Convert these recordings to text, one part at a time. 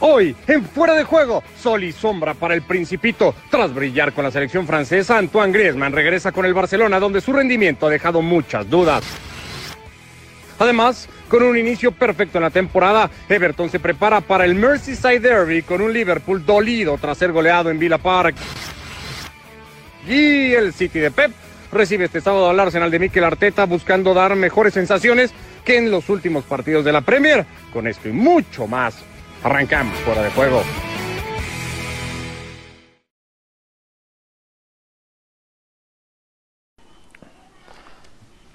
Hoy, en fuera de juego, sol y sombra para el Principito. Tras brillar con la selección francesa, Antoine Griezmann regresa con el Barcelona, donde su rendimiento ha dejado muchas dudas. Además, con un inicio perfecto en la temporada, Everton se prepara para el Merseyside Derby con un Liverpool dolido tras ser goleado en Villa Park. Y el City de Pep recibe este sábado al Arsenal de Mikel Arteta buscando dar mejores sensaciones que en los últimos partidos de la Premier. Con esto y mucho más, arrancamos fuera de juego.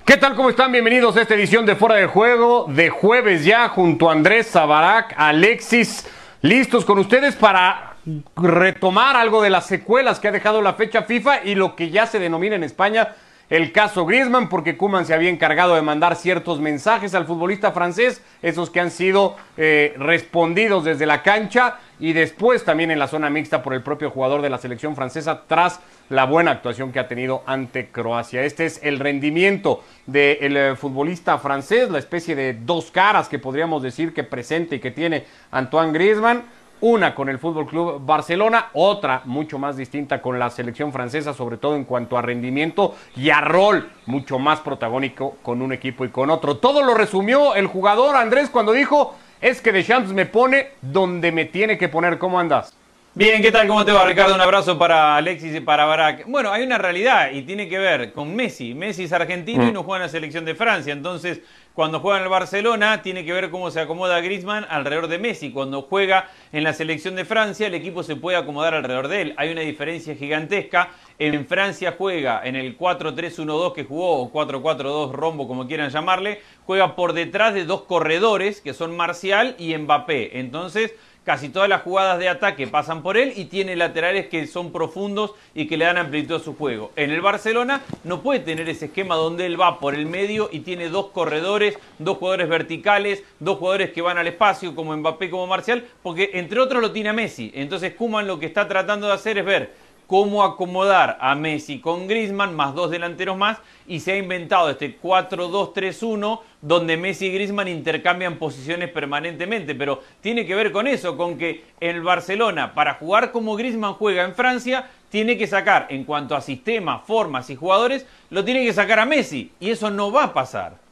¿Qué tal? ¿Cómo están? Bienvenidos a esta edición de Fuera de Juego de jueves ya junto a Andrés Zabarac, Alexis, listos con ustedes para retomar algo de las secuelas que ha dejado la fecha FIFA y lo que ya se denomina en España el caso Griezmann, porque Kuman se había encargado de mandar ciertos mensajes al futbolista francés, esos que han sido eh, respondidos desde la cancha y después también en la zona mixta por el propio jugador de la selección francesa tras la buena actuación que ha tenido ante Croacia. Este es el rendimiento del eh, futbolista francés, la especie de dos caras que podríamos decir que presente y que tiene Antoine Griezmann una con el Fútbol Club Barcelona, otra mucho más distinta con la selección francesa, sobre todo en cuanto a rendimiento y a rol mucho más protagónico con un equipo y con otro. Todo lo resumió el jugador Andrés cuando dijo, es que Deschamps me pone donde me tiene que poner. ¿Cómo andas? Bien, ¿qué tal? ¿Cómo te va, Ricardo? Un abrazo para Alexis y para Barak. Bueno, hay una realidad y tiene que ver con Messi. Messi es argentino y mm. no juega en la selección de Francia. Entonces, cuando juega en el Barcelona, tiene que ver cómo se acomoda Griezmann alrededor de Messi. Cuando juega en la selección de Francia, el equipo se puede acomodar alrededor de él. Hay una diferencia gigantesca. En Francia juega en el 4-3-1-2 que jugó, o 4-4-2 rombo, como quieran llamarle, juega por detrás de dos corredores que son Marcial y Mbappé. Entonces, casi todas las jugadas de ataque pasan por él y tiene laterales que son profundos y que le dan amplitud a su juego. En el Barcelona no puede tener ese esquema donde él va por el medio y tiene dos corredores, dos jugadores verticales, dos jugadores que van al espacio como Mbappé como Marcial, porque entre otros lo tiene a Messi. Entonces Kuman lo que está tratando de hacer es ver cómo acomodar a Messi con Griezmann, más dos delanteros más, y se ha inventado este 4-2-3-1, donde Messi y Griezmann intercambian posiciones permanentemente, pero tiene que ver con eso, con que el Barcelona, para jugar como Griezmann juega en Francia, tiene que sacar, en cuanto a sistema, formas y jugadores, lo tiene que sacar a Messi, y eso no va a pasar.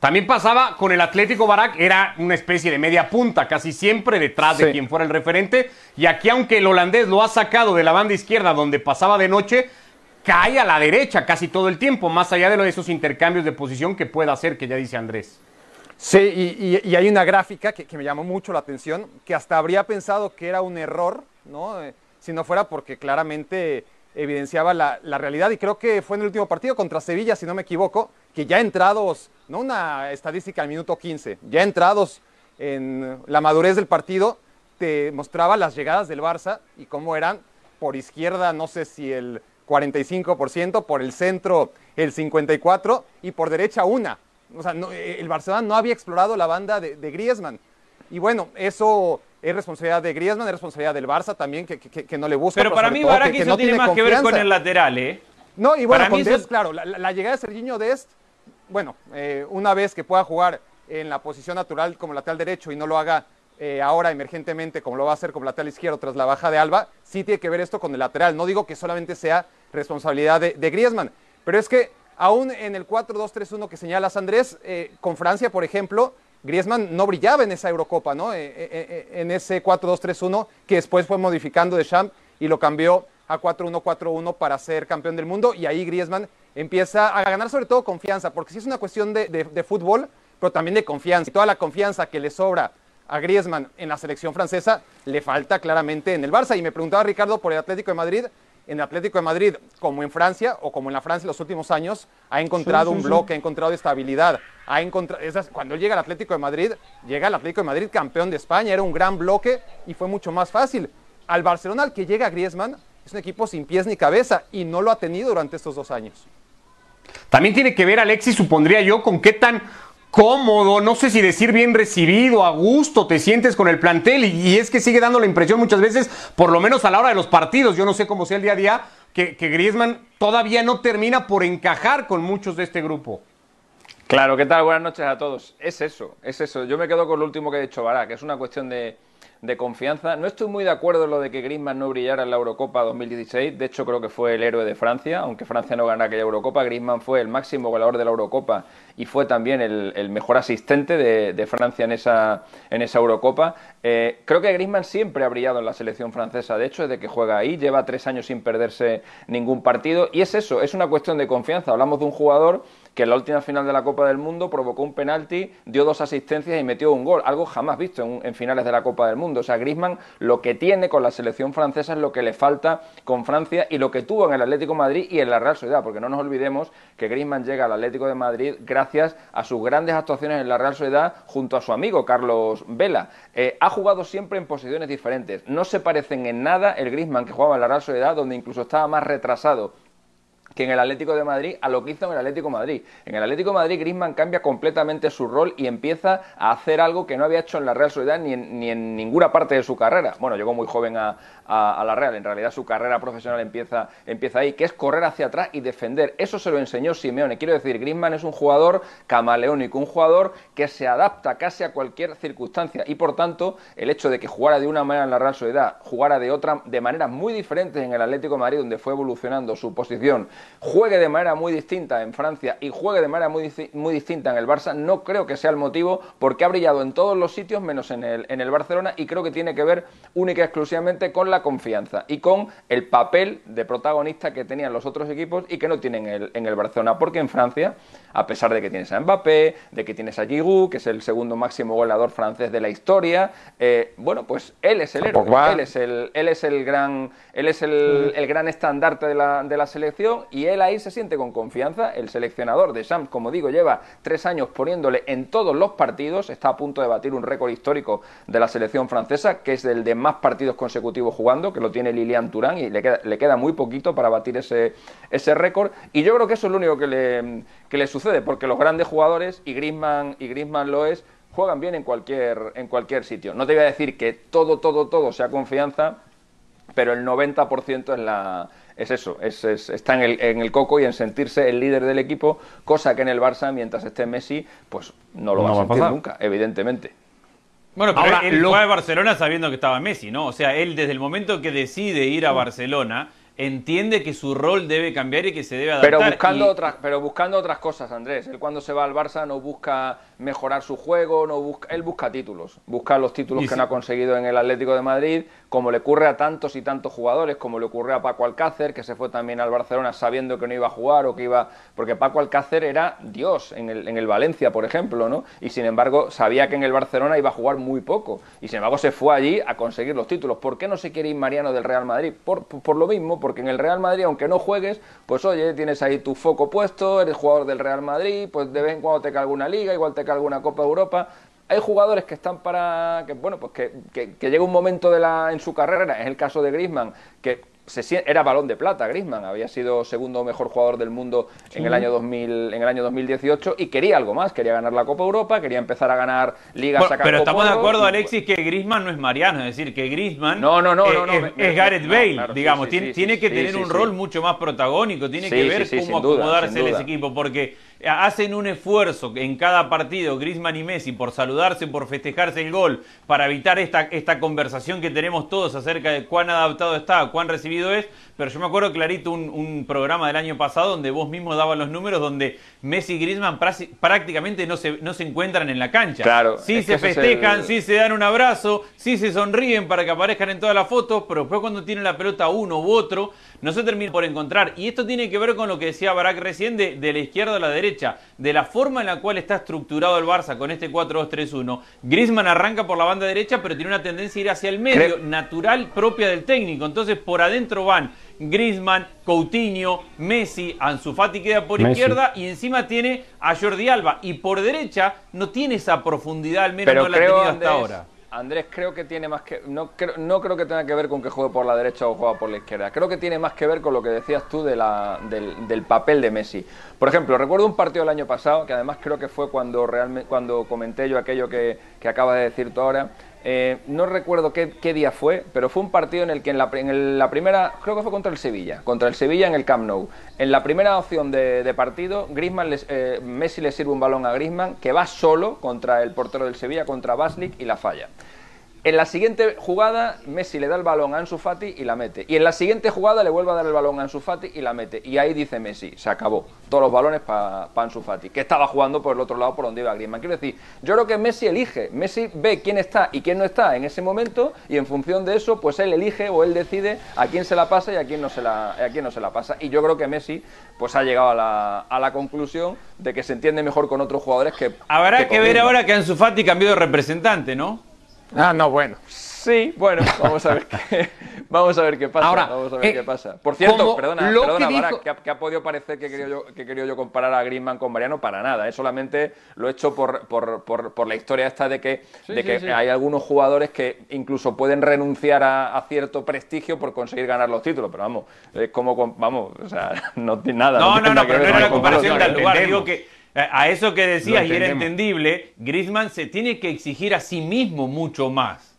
También pasaba con el Atlético Barak, era una especie de media punta, casi siempre detrás de quien fuera el referente. Y aquí, aunque el holandés lo ha sacado de la banda izquierda donde pasaba de noche, cae a la derecha casi todo el tiempo, más allá de esos intercambios de posición que pueda hacer, que ya dice Andrés. Sí, y, hay una gráfica que, me llamó mucho la atención, que hasta habría pensado que era un error, ¿no? Eh, si no fuera porque claramente evidenciaba la, la realidad. Y creo que fue en el último partido contra Sevilla, si no me equivoco, que ya entrados, no una estadística al minuto 15, ya entrados en la madurez del partido, te mostraba las llegadas del Barça y cómo eran por izquierda, no sé si el 45%, por el centro el 54% y por derecha una. O sea, el Barcelona no había explorado la banda de, de Griezmann. Y bueno, eso es responsabilidad de Griezmann, es responsabilidad del Barça también, que, no le busca. Pero, para mí, Barak, eso no tiene más que ver con el lateral, ¿eh? No, y bueno, con Dest, claro, la, llegada de Serginho Dest bueno, eh, una vez que pueda jugar en la posición natural como lateral derecho y no lo haga eh, ahora emergentemente como lo va a hacer como lateral izquierdo tras la baja de Alba, sí tiene que ver esto con el lateral. No digo que solamente sea responsabilidad de, Griezmann, pero es que aún en el 4-2-3-1 que señalas Andrés, eh, con Francia, por ejemplo, Griezmann no brillaba en esa Eurocopa, ¿no? en ese 4-2-3-1 que después fue modificando de Champ y lo cambió a 4-1-4-1 para ser campeón del mundo y ahí Griezmann empieza a ganar sobre todo confianza, porque sí es una cuestión de, fútbol, pero también de confianza. Y toda la confianza que le sobra a Griezmann en la selección francesa le falta claramente en el Barça. Y me preguntaba Ricardo por el Atlético de Madrid. En el Atlético de Madrid, como en Francia o como en la Francia en los últimos años, ha encontrado un bloque, ha encontrado estabilidad. Ha encontrado, cuando él llega al Atlético de Madrid, llega al Atlético de Madrid campeón de España, era un gran bloque y fue mucho más fácil. Al Barcelona, al que llega Griezmann, es un equipo sin pies ni cabeza y no lo ha tenido durante estos dos años. También tiene que ver, Alexis, supondría yo, con qué tan cómodo, no sé si decir bien recibido, a gusto te sientes con el plantel y, es que sigue dando la impresión muchas veces, por lo menos a la hora de los partidos, yo no sé cómo sea el día a día, que, que Griezmann todavía no termina por encajar con muchos de este grupo. Claro, ¿qué tal? Buenas noches a todos. Es eso, es eso. Yo me quedo con lo último que ha dicho Vara, que es una cuestión de, de confianza. No estoy muy de acuerdo en lo de que Griezmann no brillara en la Eurocopa 2016. De hecho, creo que fue el héroe de Francia, aunque Francia no gana aquella Eurocopa. Griezmann fue el máximo goleador de la Eurocopa y fue también el, mejor asistente de, Francia en esa, en esa Eurocopa. Eh, creo que Griezmann siempre ha brillado en la selección francesa. De hecho, desde que juega ahí, lleva tres años sin perderse ningún partido. Y es eso, es una cuestión de confianza. Hablamos de un jugador que en la última final de la Copa del Mundo provocó un penalti, dio dos asistencias y metió un gol, algo jamás visto en, finales de la Copa del Mundo. O sea, Griezmann lo que tiene con la selección francesa es lo que le falta con Francia y lo que tuvo en el Atlético Madrid y en la Real Sociedad, porque no nos olvidemos que Griezmann llega al Atlético de Madrid gracias a sus grandes actuaciones en la Real Sociedad junto a su amigo Carlos Vela. Eh, ha jugado siempre en posiciones diferentes. No se parecen en nada el Griezmann que jugaba en la Real Sociedad, donde incluso estaba más retrasado que en el Atlético de Madrid a lo que hizo en el Atlético Madrid. En el Atlético Madrid Griezmann cambia completamente su rol y empieza a hacer algo que no había hecho en la Real Sociedad ni en, ni en ninguna parte de su carrera. Bueno, llegó muy joven a, la Real, en realidad su carrera profesional empieza, ahí, que es correr hacia atrás y defender. Eso se lo enseñó Simeone. Quiero decir, Griezmann es un jugador camaleónico, un jugador que se adapta casi a cualquier circunstancia y por tanto el hecho de que jugara de una manera en la Real Sociedad, jugara de otra, de manera muy diferente en el Atlético de Madrid, donde fue evolucionando su posición, juegue de manera muy distinta en Francia y juegue de manera muy, muy distinta en el Barça, no creo que sea el motivo porque ha brillado en todos los sitios menos en el, en el Barcelona y creo que tiene que ver única y exclusivamente con la confianza y con el papel de protagonista que tenían los otros equipos y que no tienen el, en el Barcelona, porque en Francia, a pesar de que tienes a Mbappé, de que tienes a Giroud, que es el segundo máximo goleador francés de la historia, eh, bueno, pues él es el héroe, él es el, él es el gran, él es el, el gran estandarte de la, de la selección y él ahí se siente con confianza. El seleccionador de Shams, como digo, lleva tres años poniéndole en todos los partidos, está a punto de batir un récord histórico de la selección francesa, que es el de más partidos consecutivos jugando, que lo tiene Lilian Turán y le queda, le queda muy poquito para batir ese, ese récord. Y yo creo que eso es lo único que le, que le sucede, porque los grandes jugadores, y Griezmann, y Griezmann lo es, juegan bien en cualquier, en cualquier sitio. No te voy a decir que todo, todo, todo sea confianza, pero el 90% es la, es eso, es, está en el, en el, coco y en sentirse el líder del equipo, cosa que en el Barça, mientras esté Messi, pues no lo va a sentir nunca, evidentemente. Bueno, pero Ahora, él fue a Barcelona sabiendo que estaba Messi, ¿no? O sea, él desde el momento que decide ir a Barcelona, entiende que su rol debe cambiar y que se debe adaptar. Pero buscando, otras, pero buscando otras cosas, Andrés. Él cuando se va al Barça no busca mejorar su juego, no busca, él busca títulos. Busca los títulos que no ha conseguido en el Atlético de Madrid, como le ocurre a tantos y tantos jugadores, como le ocurre a Paco Alcácer, que se fue también al Barcelona sabiendo que no iba a jugar o que iba... Porque Paco Alcácer era Dios en el, en el Valencia, por ejemplo, ¿no? Y sin embargo sabía que en el Barcelona iba a jugar muy poco. Y sin embargo se fue allí a conseguir los títulos. ¿Por qué no se quiere ir Mariano del Real Madrid? Por, por lo mismo, porque en el Real Madrid, aunque no juegues, pues oye, tienes ahí tu foco puesto, eres jugador del Real Madrid, pues de vez en cuando te cae alguna liga, igual te cae alguna Copa Europa. Hay jugadores que están para que bueno, pues que, que, que llega un momento de la en su carrera, es el caso de Griezmann, que era balón de plata Griezmann, había sido segundo mejor jugador del mundo en el año 2000, en el año 2018 y quería algo más, quería ganar la Copa Europa, quería empezar a ganar ligas Pero estamos de acuerdo Alexis que Griezmann no es Mariano, es decir, que Griezmann no, no, no, es, Gareth Bale, digamos, tiene, tiene que tener un rol mucho más protagónico, tiene que ver cómo acomodarse en ese equipo porque hacen un esfuerzo en cada partido, Griezmann y Messi, por saludarse, por festejarse el gol, para evitar esta, esta conversación que tenemos todos acerca de cuán adaptado está, cuán recibido es, pero yo me acuerdo clarito un, un programa del año pasado donde vos mismo dabas los números donde Messi y Griezmann prácticamente no se, no se encuentran en la cancha. Claro, sí se festejan, sí se dan un abrazo, sí se sonríen para que aparezcan en todas las fotos, pero después cuando tienen la pelota uno u otro, no se termina por encontrar. Y esto tiene que ver con lo que decía Barak recién de, de la izquierda a la derecha, de la forma en la cual está estructurado el Barça con este 4-2-3-1. Griezmann arranca por la banda derecha, pero tiene una tendencia a ir hacia el medio, natural propia del técnico. Entonces por adentro van Griezmann, Coutinho, Messi, Ansu Fati queda por izquierda y encima tiene a Jordi Alba. Y por derecha no tiene esa profundidad, al menos no la ha tenido hasta ahora. Andrés creo que tiene más que no creo, no creo que tenga que ver con que juegue por la derecha o juega por la izquierda. Creo que tiene más que ver con lo que decías tú de la, del, papel de Messi. Por ejemplo, recuerdo un partido el año pasado que además creo que fue cuando realmente cuando comenté yo aquello que, que acabas de decir tú ahora eh, no recuerdo qué, día fue, pero fue un partido en el que en la, primera, creo que fue contra el Sevilla, contra el Sevilla en el Camp Nou. En la primera opción de, partido, Griezmann eh, Messi le sirve un balón a Griezmann que va solo contra el portero del Sevilla, contra Baslik y la falla. En la siguiente jugada, Messi le da el balón a Ansu Fati y la mete. Y en la siguiente jugada le vuelve a dar el balón a Ansu Fati y la mete. Y ahí dice Messi, se acabó. Todos los balones para Ansu Fati, que estaba jugando por el otro lado por donde iba Griezmann. Quiero decir, yo creo que Messi elige. Messi ve quién está y quién no está en ese momento y en función de eso, pues él elige o él decide a quién se la pasa y a quién no se la, a quién no se la pasa. Y yo creo que Messi pues ha llegado a la, a la conclusión de que se entiende mejor con otros jugadores que... Habrá que ver ahora que Ansu Fati cambió de representante, ¿no? Ah, no, bueno. Sí, bueno, vamos a ver qué, vamos a ver qué pasa. Ahora, vamos a ver eh, qué pasa. Por cierto, perdona, lo perdona, que Barak, dijo- que, ha, que ha podido parecer que he querido yo, que querido yo comparar a Griezmann con Mariano para nada. ¿eh? Solamente lo he hecho por, por, por, por la historia esta de que, Sí, de sí, que sí. hay algunos jugadores que incluso pueden renunciar a, a cierto prestigio por conseguir ganar los títulos. Pero vamos, es como, con- vamos, o sea, no tiene nada. No, no, no, pero no era el comparación del lugar. entendemos. Digo que a eso que decías y era entendible, Griezmann se tiene que exigir a sí mismo mucho más.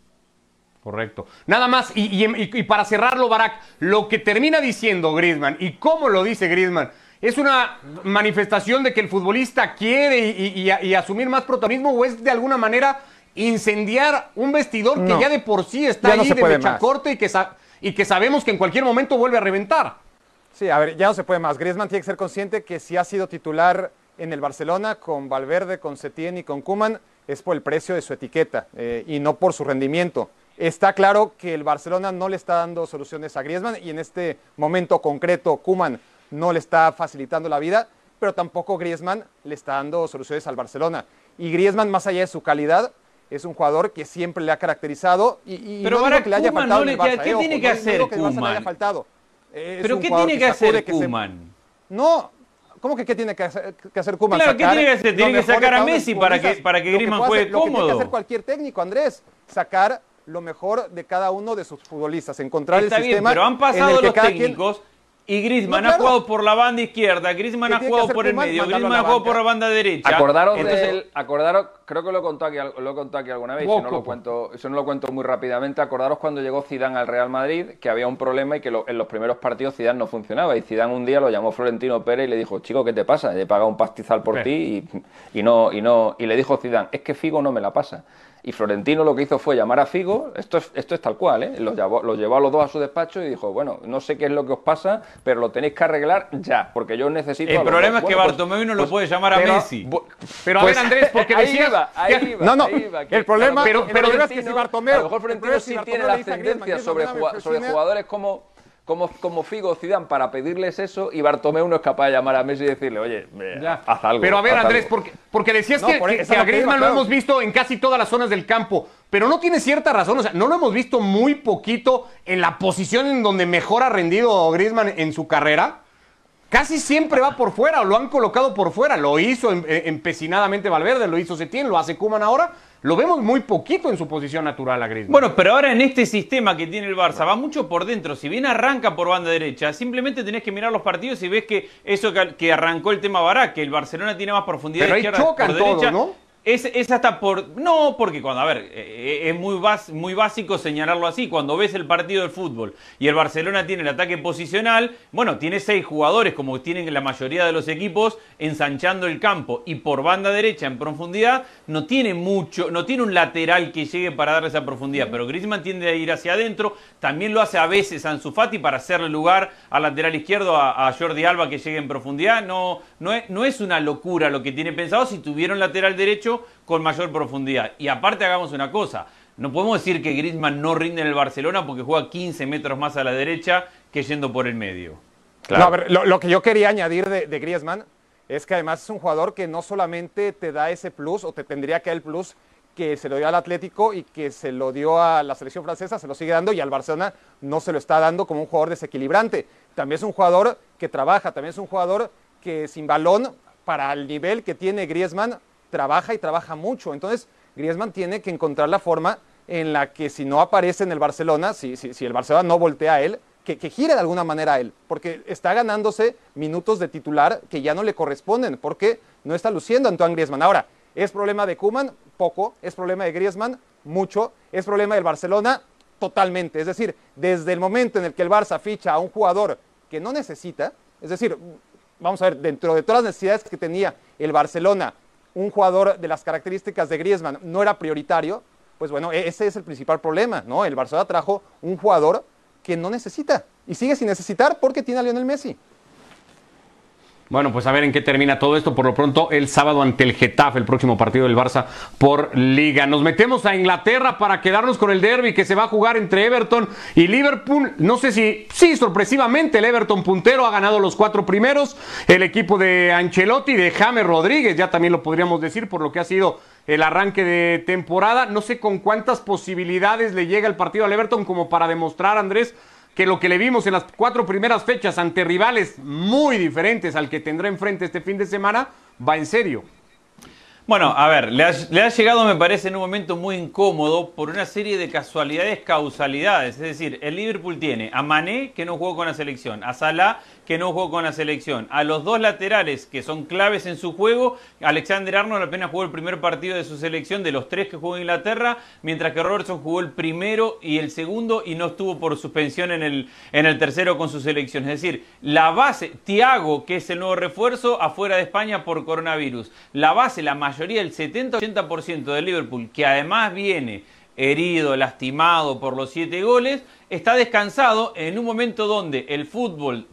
Correcto. Nada más, y, y- para cerrarlo, Barak, lo que termina diciendo Griezmann y cómo lo dice Griezmann es una manifestación de que el futbolista quiere y, y- y- y asumir más protagonismo o es de alguna manera incendiar un vestidor No. que ya de por sí está Ya no ahí se de puede mecha más. corta y que, y que sabemos que en cualquier momento vuelve a reventar. Sí, a ver, ya no se puede más. Griezmann tiene que ser consciente que si ha sido titular en el Barcelona con Valverde, con Setién y con Kuman es por el precio de su etiqueta eh, y no por su rendimiento. Está claro que el Barcelona no le está dando soluciones a Griezmann y en este momento concreto Kuman no le está facilitando la vida, pero tampoco Griezmann le está dando soluciones al Barcelona. Y Griezmann, más allá de su calidad, es un jugador que siempre le ha caracterizado y, y Pero no que le haya Koeman faltado no le Barça, ¿qué eh, tiene ojo, que no- hacer. Es ¿Pero qué tiene que hacer que se- Kuman? No, ¿cómo que qué tiene que hacer, que hacer Koeman? Claro, ¿qué tiene que hacer? Tiene que sacar a Messi para que- para que Griezmann juegue hacer- Lo que tiene que cómodo. hacer cualquier técnico, Andrés, sacar lo mejor de cada uno de sus futbolistas, encontrar Está el bien, sistema pero han pasado los técnicos y Griezmann No, ha jugado por la banda izquierda, Griezmann ¿Qué ha jugado por el medio, Griezmann ha jugado por la banda derecha. Acordaros Entonces, del, acordaros, creo que lo he contado aquí, lo he contado aquí alguna vez, si no lo cuento, eso no lo cuento muy rápidamente. Acordaros cuando llegó Zidane al Real Madrid, que había un problema y que lo- en los primeros partidos Zidane no funcionaba. Y Zidane un día lo llamó Florentino Pérez y le dijo, chico, ¿qué te pasa? He pagado un pastizal por ti y, y no, y no, y le dijo Zidane, es que Figo no me la pasa. Y Florentino lo que hizo fue llamar a Figo, esto es, esto es tal cual, ¿eh? los, llevó, los llevó a los dos a su despacho y dijo, bueno, no sé qué es lo que os pasa, pero lo tenéis que arreglar ya, porque yo necesito... el problema dos". es que Bueno, pues- Bartomeu no lo pues- puede llamar a pero- Messi. Pero a pues, ver, Andrés, porque ahí decías- iba, ahí iba, No, no, ahí iba, que- el problema- claro, el problema es que si Bartomeu- A lo mejor Florentino sí si tiene la ascendencia sobre, sobre jugadores como, como, como Figo Zidane para pedirles eso y Bartomeu no es capaz de llamar a Messi y decirle, oye, eh, Ya. haz algo. Pero a ver, Andrés, algo". porque, porque decías No, que, por que- eso que lo a Griezmann lo claro. hemos visto en casi todas las zonas del campo, pero no tiene cierta razón, o sea, no lo hemos visto muy poquito en la posición en donde mejor ha rendido Griezmann en su carrera. Casi siempre va por fuera, o lo han colocado por fuera. Lo hizo em- eh, empecinadamente Valverde, lo hizo Setién, lo hace Kuman ahora. Lo vemos muy poquito en su posición natural a Griezmann. Bueno, pero ahora en este sistema que tiene el Barça va mucho por dentro. Si bien arranca por banda derecha, simplemente tenés que mirar los partidos y ves que eso que, arrancó el tema Barak, que el Barcelona tiene más profundidad Pero ahí izquierda chocan por todos, derecha. ¿no? Es, es hasta por. No, porque cuando. A ver, eh, es muy, bas- muy básico señalarlo así. Cuando ves el partido del fútbol y el Barcelona tiene el ataque posicional, bueno, tiene seis jugadores, como tienen la mayoría de los equipos, ensanchando el campo. Y por banda derecha, en profundidad, no tiene mucho. No tiene un lateral que llegue para darle esa profundidad. Pero Griezmann tiende a ir hacia adentro. También lo hace a veces Ansu Fati para hacerle lugar al lateral izquierdo, a, a Jordi Alba que llegue en profundidad. No, no, es, no es una locura lo que tiene pensado si tuviera un lateral derecho con mayor profundidad. Y aparte hagamos una cosa, no podemos decir que Griezmann no rinde en el Barcelona porque juega 15 metros más a la derecha que yendo por el medio. No, a ver, lo, lo que yo quería añadir de, de Griezmann es que además es un jugador que no solamente te da ese plus o te tendría que dar el plus que se lo dio al Atlético y que se lo dio a la selección francesa, se lo sigue dando y al Barcelona no se lo está dando como un jugador desequilibrante. También es un jugador que trabaja, también es un jugador que sin balón, para el nivel que tiene Griezmann, trabaja y trabaja mucho. Entonces, Griezmann tiene que encontrar la forma en la que si no aparece en el Barcelona, si, si, el Barcelona no voltea a él, que, que, gire de alguna manera a él, porque está ganándose minutos de titular que ya no le corresponden, porque no está luciendo Antoine Griezmann. Ahora, ¿es problema de Kuman? Poco. ¿Es problema de Griezmann? Mucho. ¿Es problema del Barcelona? Totalmente. Es decir, desde el momento en el que el Barça ficha a un jugador que no necesita, es decir, vamos a ver, dentro de todas las necesidades que tenía el Barcelona, un jugador de las características de Griezmann no era prioritario, pues bueno, e-, ese es el principal problema, ¿no? El Barcelona trajo un jugador que no necesita y sigue sin necesitar porque tiene a Lionel Messi. Bueno, pues a ver en qué termina todo esto. Por lo pronto, el sábado ante el Getafe, el próximo partido del Barça por Liga. Nos metemos a Inglaterra para quedarnos con el derby que se va a jugar entre Everton y Liverpool. No sé si, sí, sorpresivamente, el Everton puntero ha ganado los cuatro primeros. El equipo de Ancelotti, de James Rodríguez, ya también lo podríamos decir por lo que ha sido el arranque de temporada. No sé con cuántas posibilidades le llega el partido al Everton como para demostrar, Andrés, que lo que le vimos en las cuatro primeras fechas ante rivales muy diferentes al que tendrá enfrente este fin de semana, va en serio. Bueno, a ver, le ha, llegado, me parece, en un momento muy incómodo por una serie de casualidades, causalidades. Es decir, el Liverpool tiene a Mané, que no jugó con la selección, a Salah, que no jugó con la selección, a los dos laterales que son claves en su juego. Alexander Arnold apenas jugó el primer partido de su selección, de los tres que jugó en Inglaterra, mientras que Robertson jugó el primero y el segundo y no estuvo por suspensión en el, en el tercero con su selección. Es decir, la base, Tiago, que es el nuevo refuerzo, afuera de España por coronavirus. La base, la mayoría, el 70-80% de Liverpool, que además viene herido, lastimado por los siete goles, está descansado en un momento donde el fútbol,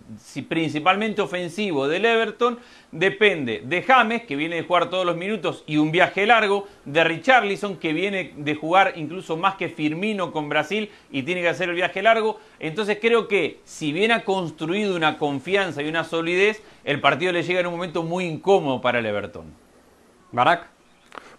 principalmente ofensivo del Everton, depende de James, que viene de jugar todos los minutos y un viaje largo, de Richarlison, que viene de jugar incluso más que Firmino con Brasil y tiene que hacer el viaje largo. Entonces creo que si bien ha construido una confianza y una solidez, el partido le llega en un momento muy incómodo para el Everton. Barak.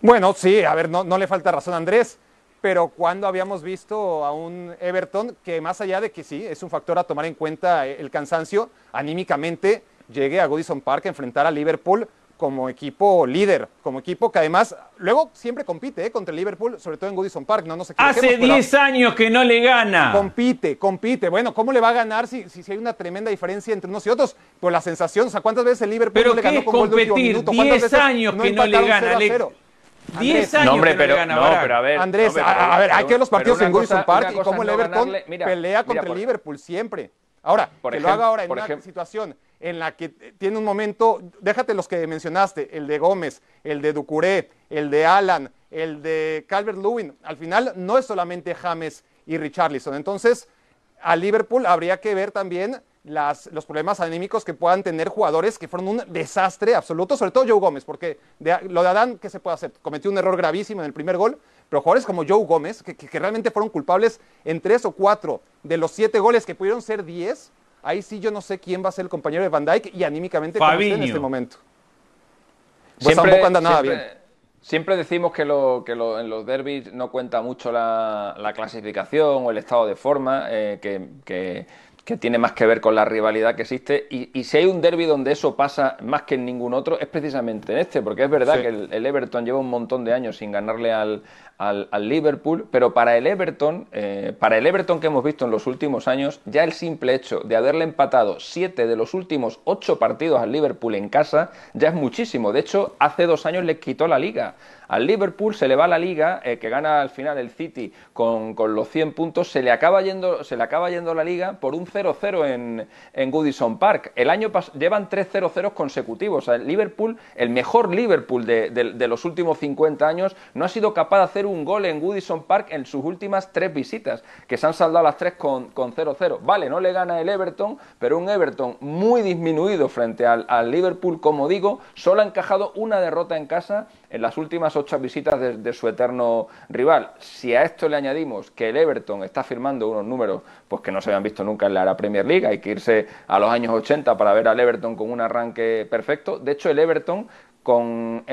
Bueno, sí, a ver, no, no le falta razón a Andrés pero cuando habíamos visto a un Everton que más allá de que sí, es un factor a tomar en cuenta el cansancio, anímicamente llegue a Goodison Park a enfrentar a Liverpool como equipo líder, como equipo que además luego siempre compite ¿eh? contra el Liverpool, sobre todo en Goodison Park, no, no sé Hace 10 años que no le gana. Compite, compite. Bueno, ¿cómo le va a ganar si, si, hay una tremenda diferencia entre unos y otros? Pues la sensación, o sea, ¿cuántas veces el Liverpool no le ganó con competir? 10 años que no le gana, Alex. 10 años hombre, pero, no, pero a ver, Andrés, a, ver, hay que ver los partidos en Goodison Park y cómo el Everton pelea contra el Liverpool siempre. Ahora, que lo haga ahora en una situación en la que tiene un momento, déjate los que mencionaste, el de Gómez, el de Ducuré, el de Alan, el de Calvert Lewin. Al final no es solamente James y Richarlison. Entonces, a Liverpool habría que ver también los problemas anímicos que puedan tener jugadores que fueron un desastre absoluto, sobre todo Joe Gómez, porque lo de Adán, ¿qué se puede hacer? Cometió un error gravísimo en el primer gol, pero jugadores como Joe Gómez, que, realmente fueron culpables en tres o cuatro de los siete goles que pudieron ser diez, ahí sí yo no sé quién va a ser el compañero de Van Dyke y anímicamente cómo en este momento. Pues tampoco anda nada bien. Siempre decimos que, lo, que en los derbis no cuenta mucho la, clasificación o el estado de forma, eh, que que tiene más que ver con la rivalidad que existe. Y, si hay un derby donde eso pasa más que en ningún otro, es precisamente en este, porque es verdad que el, Everton lleva un montón de años sin ganarle al, al, Liverpool, pero para el Everton, eh, para el Everton que hemos visto en los últimos años, ya el simple hecho de haberle empatado siete de los últimos ocho partidos al Liverpool en casa ya es muchísimo. De hecho, hace dos años le quitó la liga. Al Liverpool se le va la liga, eh, que gana al final el City con, los 100 puntos, se le acaba yendo, se le acaba yendo la liga por un 0-0 en, en Goodison Park. El año llevan tres 0-0 consecutivos. el Liverpool, el mejor Liverpool de, los últimos 50 años, no ha sido capaz de hacer un gol en Goodison Park en sus últimas tres visitas, que se han saldado las tres con 0-0. Vale, no le gana el Everton, pero un Everton muy disminuido frente al, al Liverpool, como digo, solo ha encajado una derrota en casa en las últimas ocho visitas de, su eterno rival. Si a esto le añadimos que el Everton está firmando unos números pues que no se habían visto nunca en la Premier League, hay que irse a los años 80 para ver al Everton con un arranque perfecto. De hecho, el Everton con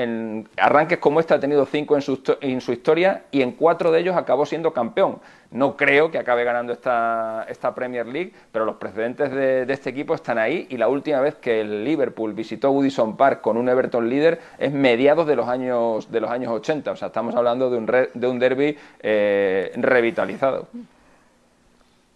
arranques como este ha tenido cinco en su, en su, historia y en cuatro de ellos acabó siendo campeón. No creo que acabe ganando esta, esta Premier League, pero los precedentes de, este equipo están ahí y la última vez que el Liverpool visitó Woodison Park con un Everton líder es mediados de los años, de los años 80. O sea, estamos hablando de un, de un derby eh, revitalizado.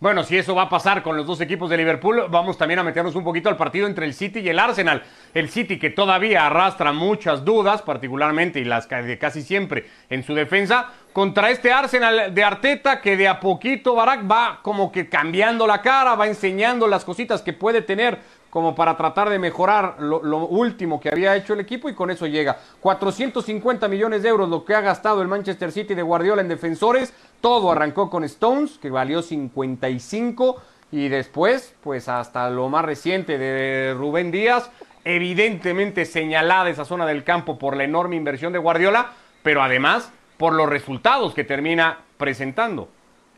Bueno, si eso va a pasar con los dos equipos de Liverpool, vamos también a meternos un poquito al partido entre el City y el Arsenal. El City que todavía arrastra muchas dudas, particularmente y las de casi siempre en su defensa, contra este Arsenal de Arteta que de a poquito Barak va como que cambiando la cara, va enseñando las cositas que puede tener como para tratar de mejorar lo, último que había hecho el equipo y con eso llega. 450 millones de euros lo que ha gastado el Manchester City de Guardiola en defensores. Todo arrancó con Stones, que valió 55 y después, pues hasta lo más reciente de Rubén Díaz, evidentemente señalada esa zona del campo por la enorme inversión de Guardiola, pero además por los resultados que termina presentando.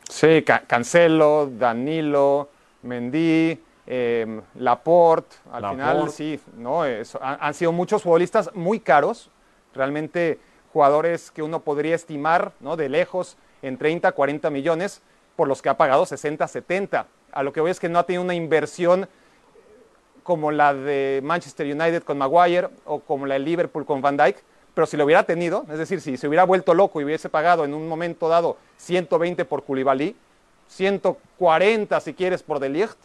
Sí, Cancelo, Danilo, Mendy, eh, Laporte, al Laporte. final sí, ¿no? Han, sido muchos futbolistas muy caros, realmente jugadores que uno podría estimar ¿no? de lejos en 30, 40 millones, por los que ha pagado 60, 70. A lo que voy es que no ha tenido una inversión como la de Manchester United con Maguire o como la de Liverpool con Van Dijk, pero si lo hubiera tenido, es decir, si se hubiera vuelto loco y hubiese pagado en un momento dado 120 por Koulibaly, 140 si quieres por De Ligt,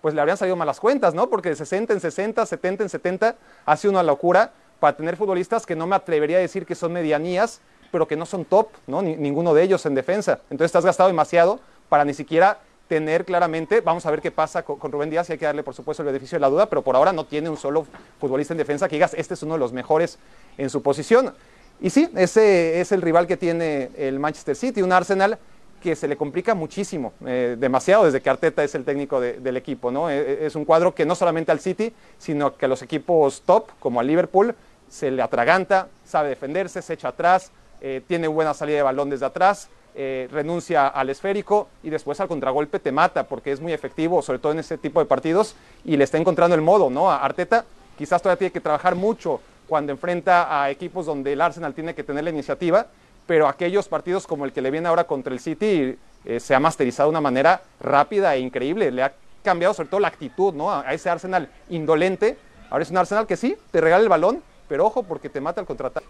pues le habrían salido malas cuentas, ¿no? Porque de 60 en 60, 70 en 70 hace una locura para tener futbolistas que no me atrevería a decir que son medianías, pero que no son top, ¿no? Ni, ninguno de ellos en defensa. Entonces has gastado demasiado para ni siquiera tener claramente, vamos a ver qué pasa con, con, Rubén Díaz y hay que darle por supuesto el beneficio de la duda, pero por ahora no tiene un solo futbolista en defensa que digas, este es uno de los mejores en su posición. Y sí, ese es el rival que tiene el Manchester City, un Arsenal que se le complica muchísimo, eh, demasiado desde que Arteta es el técnico de, del equipo, ¿no? Eh, es un cuadro que no solamente al City, sino que a los equipos top, como al Liverpool, se le atraganta, sabe defenderse, se echa atrás, eh, tiene buena salida de balón desde atrás, eh, renuncia al esférico y después al contragolpe te mata porque es muy efectivo, sobre todo en ese tipo de partidos, y le está encontrando el modo, ¿no? A Arteta quizás todavía tiene que trabajar mucho cuando enfrenta a equipos donde el Arsenal tiene que tener la iniciativa, pero aquellos partidos como el que le viene ahora contra el City eh, se ha masterizado de una manera rápida e increíble, le ha cambiado sobre todo la actitud, ¿no? A, ese Arsenal indolente, ahora es un Arsenal que sí, te regala el balón, pero ojo porque te mata el contraataque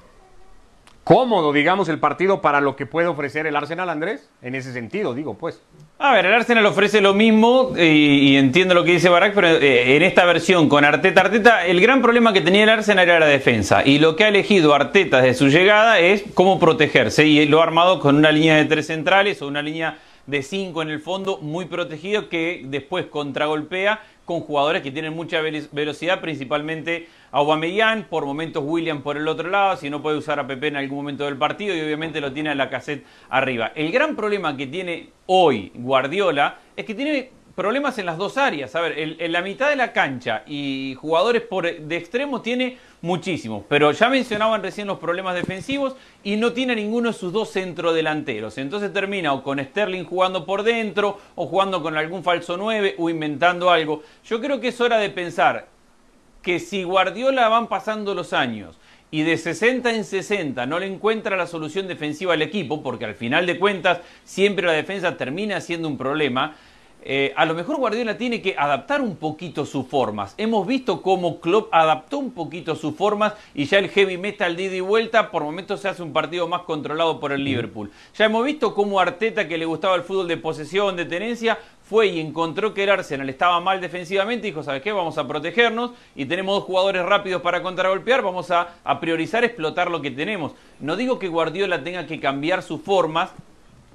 cómodo, digamos, el partido para lo que puede ofrecer el Arsenal, Andrés? En ese sentido, digo, pues. A ver, el Arsenal ofrece lo mismo y, y entiendo lo que dice Barak, pero eh, en esta versión con Arteta, Arteta, el gran problema que tenía el Arsenal era la defensa y lo que ha elegido Arteta desde su llegada es cómo protegerse y lo ha armado con una línea de tres centrales o una línea de cinco en el fondo muy protegido que después contragolpea con jugadores que tienen mucha velocidad, principalmente Aubameyang, por momentos William por el otro lado, si no puede usar a Pepe en algún momento del partido y obviamente lo tiene a la cassette arriba. El gran problema que tiene hoy Guardiola es que tiene problemas en las dos áreas. A ver, en, la mitad de la cancha y jugadores por, de extremo tiene muchísimos, pero ya mencionaban recién los problemas defensivos y no tiene ninguno de sus dos centrodelanteros. Entonces termina o con Sterling jugando por dentro o jugando con algún falso 9 o inventando algo. Yo creo que es hora de pensar que si Guardiola van pasando los años y de 60 en 60 no le encuentra la solución defensiva al equipo, porque al final de cuentas siempre la defensa termina siendo un problema, eh, a lo mejor Guardiola tiene que adaptar un poquito sus formas. Hemos visto cómo Klopp adaptó un poquito sus formas y ya el heavy metal de ida y vuelta por momentos se hace un partido más controlado por el Liverpool. Ya hemos visto cómo Arteta, que le gustaba el fútbol de posesión, de tenencia, fue y encontró que el Arsenal estaba mal defensivamente y dijo, ¿sabes qué? Vamos a protegernos y tenemos dos jugadores rápidos para contragolpear, vamos a, a priorizar explotar lo que tenemos. No digo que Guardiola tenga que cambiar sus formas,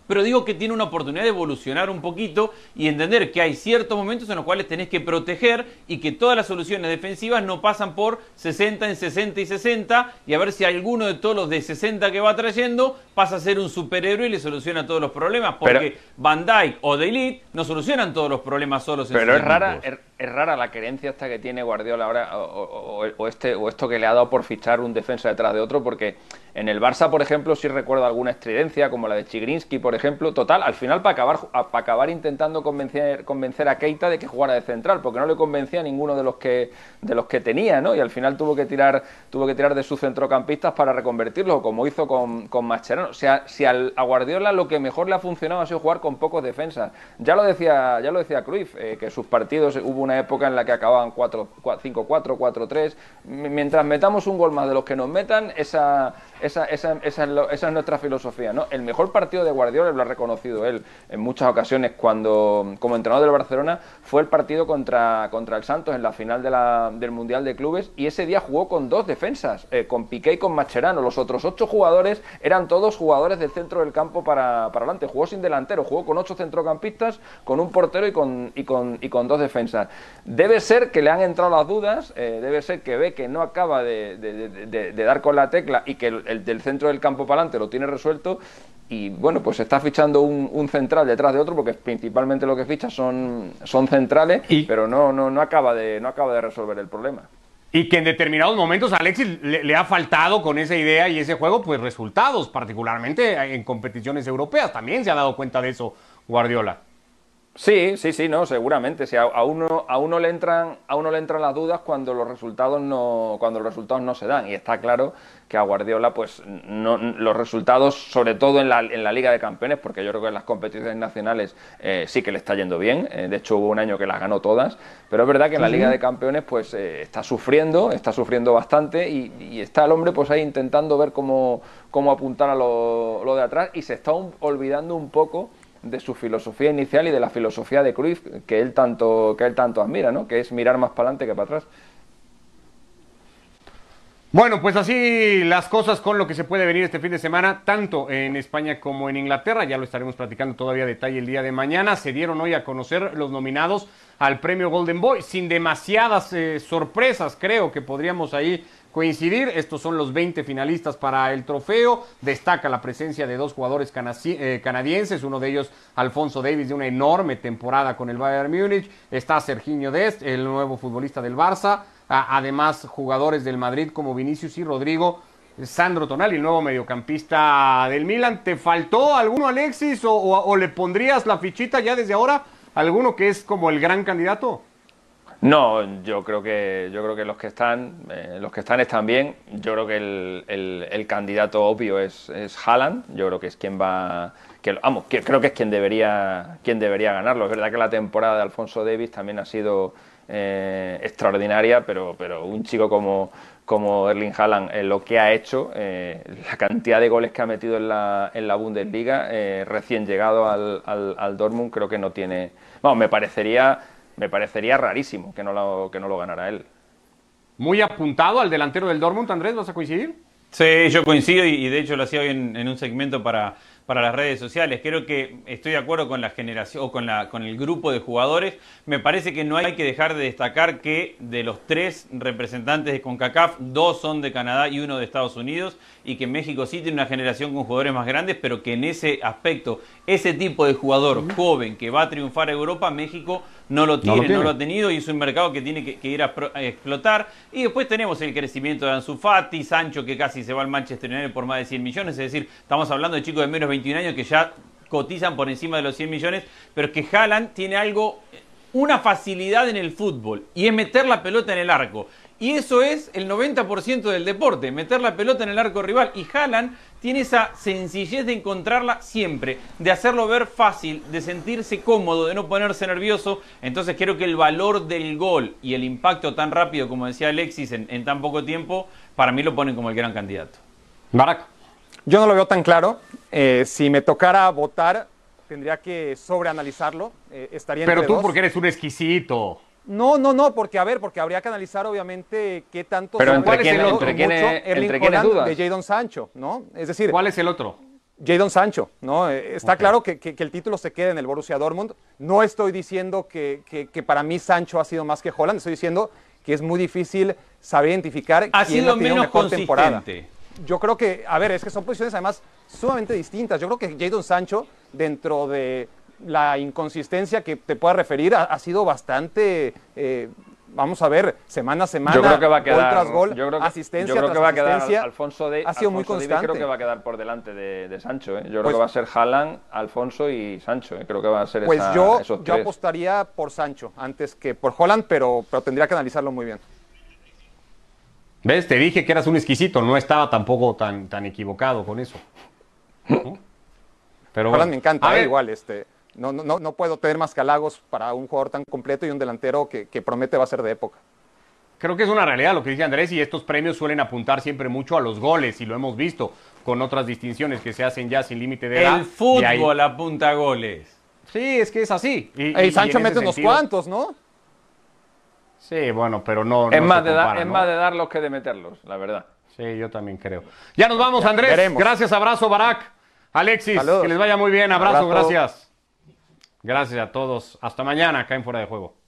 pero digo que tiene una oportunidad de evolucionar un poquito y entender que hay ciertos momentos en los cuales tenés que proteger y que todas las soluciones defensivas no pasan por 60 en 60 y 60 y a ver si alguno de todos los de 60 que va trayendo pasa a ser un superhéroe y le soluciona todos los problemas porque pero, Van Dyke o De Elite no solucionan todos los problemas solos. En pero es rara, es, es, rara la querencia esta que tiene Guardiola ahora o, o, o, este, o esto que le ha dado por fichar un defensa detrás de otro porque en el Barça, por ejemplo, sí recuerdo alguna estridencia, como la de Chigrinsky, por ejemplo. Total, al final para acabar, para acabar intentando convencer, convencer a Keita de que jugara de central, porque no le convencía a ninguno de los que, de los que tenía, ¿no? Y al final tuvo que tirar, tuvo que tirar de sus centrocampistas para reconvertirlo, como hizo con, con Mascherano. O sea, si al, a Guardiola lo que mejor le ha funcionado ha sido jugar con pocos defensas. Ya lo decía, ya lo decía Cruyff, eh, que sus partidos hubo una época en la que acababan 5-4, 4-3. Mientras metamos un gol más de los que nos metan, esa esa, es nuestra filosofía, ¿no? El mejor partido de Guardiola, lo ha reconocido él en muchas ocasiones cuando, como entrenador del Barcelona, fue el partido contra, contra el Santos en la final del Mundial de Clubes y ese día jugó con dos defensas, eh, con Piqué y con Macherano. Los otros ocho jugadores eran todos jugadores del centro del campo para, para adelante. Jugó sin delantero, jugó con ocho centrocampistas, con un portero y con, y con, y con dos defensas. Debe ser que le han entrado las dudas, eh, debe ser que ve que no acaba de- de- de dar con la tecla y que el, el del centro del campo para adelante lo tiene resuelto. Y bueno, pues está fichando un, un central detrás de otro, porque principalmente lo que ficha son, son centrales, Y- pero no, no, no, acaba de, no acaba de resolver el problema. Y que en determinados momentos a Alexis le, le ha faltado con esa idea y ese juego, pues resultados, particularmente en competiciones europeas. También se ha dado cuenta de eso Guardiola. Sí, sí, sí, no, seguramente. Si a, a uno, a uno le entran, a uno le entran las dudas cuando los resultados no, cuando los resultados no se dan. Y está claro que a Guardiola, pues, no, los resultados, sobre todo en la, en la Liga de Campeones, porque yo creo que en las competiciones nacionales eh, sí que le está yendo bien. Eh, de hecho, hubo un año que las ganó todas. Pero es verdad que en la Liga de Campeones, pues, eh, está sufriendo, está sufriendo bastante y, y está el hombre, pues, ahí intentando ver cómo, cómo apuntar a lo, lo de atrás y se está un- olvidando un poco de su filosofía inicial y de la filosofía de Cruyff que él tanto que él tanto admira, ¿no? Que es mirar más para adelante que para atrás. Bueno, pues así las cosas con lo que se puede venir este fin de semana, tanto en España como en Inglaterra. Ya lo estaremos platicando todavía a detalle el día de mañana. Se dieron hoy a conocer los nominados al premio Golden Boy, sin demasiadas eh, sorpresas, creo que podríamos ahí coincidir. Estos son los 20 finalistas para el trofeo. Destaca la presencia de dos jugadores eh, canadienses, uno de ellos Alfonso Davis, de una enorme temporada con el Bayern Múnich. Está Serginho Dest, el nuevo futbolista del Barça. Además, jugadores del Madrid como Vinicius y Rodrigo. Sandro Tonali, el nuevo mediocampista del Milan. ¿Te faltó alguno, Alexis? ¿O, o- o le pondrías la fichita ya desde ahora? ¿Alguno que es como el gran candidato? No, yo creo que yo creo que los que están eh, los que están están bien. Yo creo que el, el- candidato obvio es, es Haaland. Yo creo que es quien va que vamos, que creo que es quien debería quien debería ganarlo. Es verdad que la temporada de Alfonso Davis también ha sido eh, extraordinaria, pero pero un chico como como Erling Haaland, eh, lo que ha hecho, eh, la cantidad de goles que ha metido en la, en la Bundesliga, eh, recién llegado al, al, Dortmund, creo que no tiene. Vamos, me parecería, me parecería rarísimo que no lo, que no lo ganara él. Muy apuntado al delantero del Dortmund, Andrés, ¿vas a coincidir? Sí, yo coincido y, y de hecho lo hacía hoy en, en un segmento para, para las redes sociales. Creo que estoy de acuerdo con la generación o con, la, con el grupo de jugadores. Me parece que no hay que dejar de destacar que de los tres representantes de CONCACAF, dos son de Canadá y uno de Estados Unidos y que México sí tiene una generación con jugadores más grandes, pero que en ese aspecto, ese tipo de jugador joven que va a triunfar a Europa, México no lo tiene, no lo, tiene. ha tenido y es un mercado que tiene que, que ir a, pro- a explotar. Y después tenemos el crecimiento de Ansu Fati, Sancho que casi se va al Manchester United por más de 100 millones, es decir, estamos hablando de chicos de menos 21 años que ya cotizan por encima de los 100 millones, pero que Haaland tiene algo, una facilidad en el fútbol y es meter la pelota en el arco. Y eso es el 90% del deporte, meter la pelota en el arco rival. Y Haaland tiene esa sencillez de encontrarla siempre, de hacerlo ver fácil, de sentirse cómodo, de no ponerse nervioso. Entonces creo que el valor del gol y el impacto tan rápido, como decía Alexis, en, en tan poco tiempo, para mí lo ponen como el gran candidato. Barak. Yo no lo veo tan claro. Eh, si me tocara votar, tendría que sobreanalizarlo. Eh, estaría Pero entre tú dos. porque eres un exquisito. No, no, no, porque a ver, porque habría que analizar obviamente qué tanto Pero se entre ha quién- entre quién- mucho entre dudas? de Jadon Sancho, ¿no? Es decir, ¿Cuál es el otro? Jadon Sancho, ¿no? Eh, Está claro que, que- que el título se quede en el Borussia Dortmund. No estoy diciendo que, que- que para mí Sancho ha sido más que Holland, estoy diciendo que es muy difícil saber identificar Ha quién sido ha tenido menos mejor temporada. Yo creo que, a ver, es que son posiciones además sumamente distintas. Yo creo que Jadon Sancho, dentro de la inconsistencia que te pueda referir, ha, ha sido bastante, eh, vamos a ver, semana a semana, Yo creo que va a gol quedar, tras gol, yo creo que, asistencia yo creo tras que va a quedar asistencia. Alfonso de ha sido muy Alfonso constante. creo que va a quedar por delante de, de Sancho. ¿eh? Yo creo Pues- que va a ser Haaland, Alfonso y Sancho. ¿eh? Creo que va a ser Pues esa- yo, esos yo apostaría por Sancho antes que por Holland, pero, pero tendría que analizarlo muy bien. ¿Ves? Te dije que eras un exquisito. No estaba tampoco tan, tan equivocado con eso. ¿No? Pero bueno. me encanta, A eh, ver, igual. Este, no, no, no- puedo tener más calagos para un jugador tan completo y un delantero que, que promete va a ser de época. creo que es una realidad lo que dice Andrés y estos premios suelen apuntar siempre mucho a los goles y lo hemos visto con otras distinciones que se hacen ya sin límite de edad. El fútbol apunta goles. Sí, es que es así. Y, y, Sancho mete unos cuantos, ¿no? Sí, bueno, pero no. Es, más, de es más de darlos que de meterlos, la verdad. Sí, yo también creo. Ya nos vamos, Andrés. Gracias, abrazo, Barak. Alexis, que les vaya muy bien. Abrazo, gracias. Gracias a todos. Hasta mañana acá en Fuera de Juego.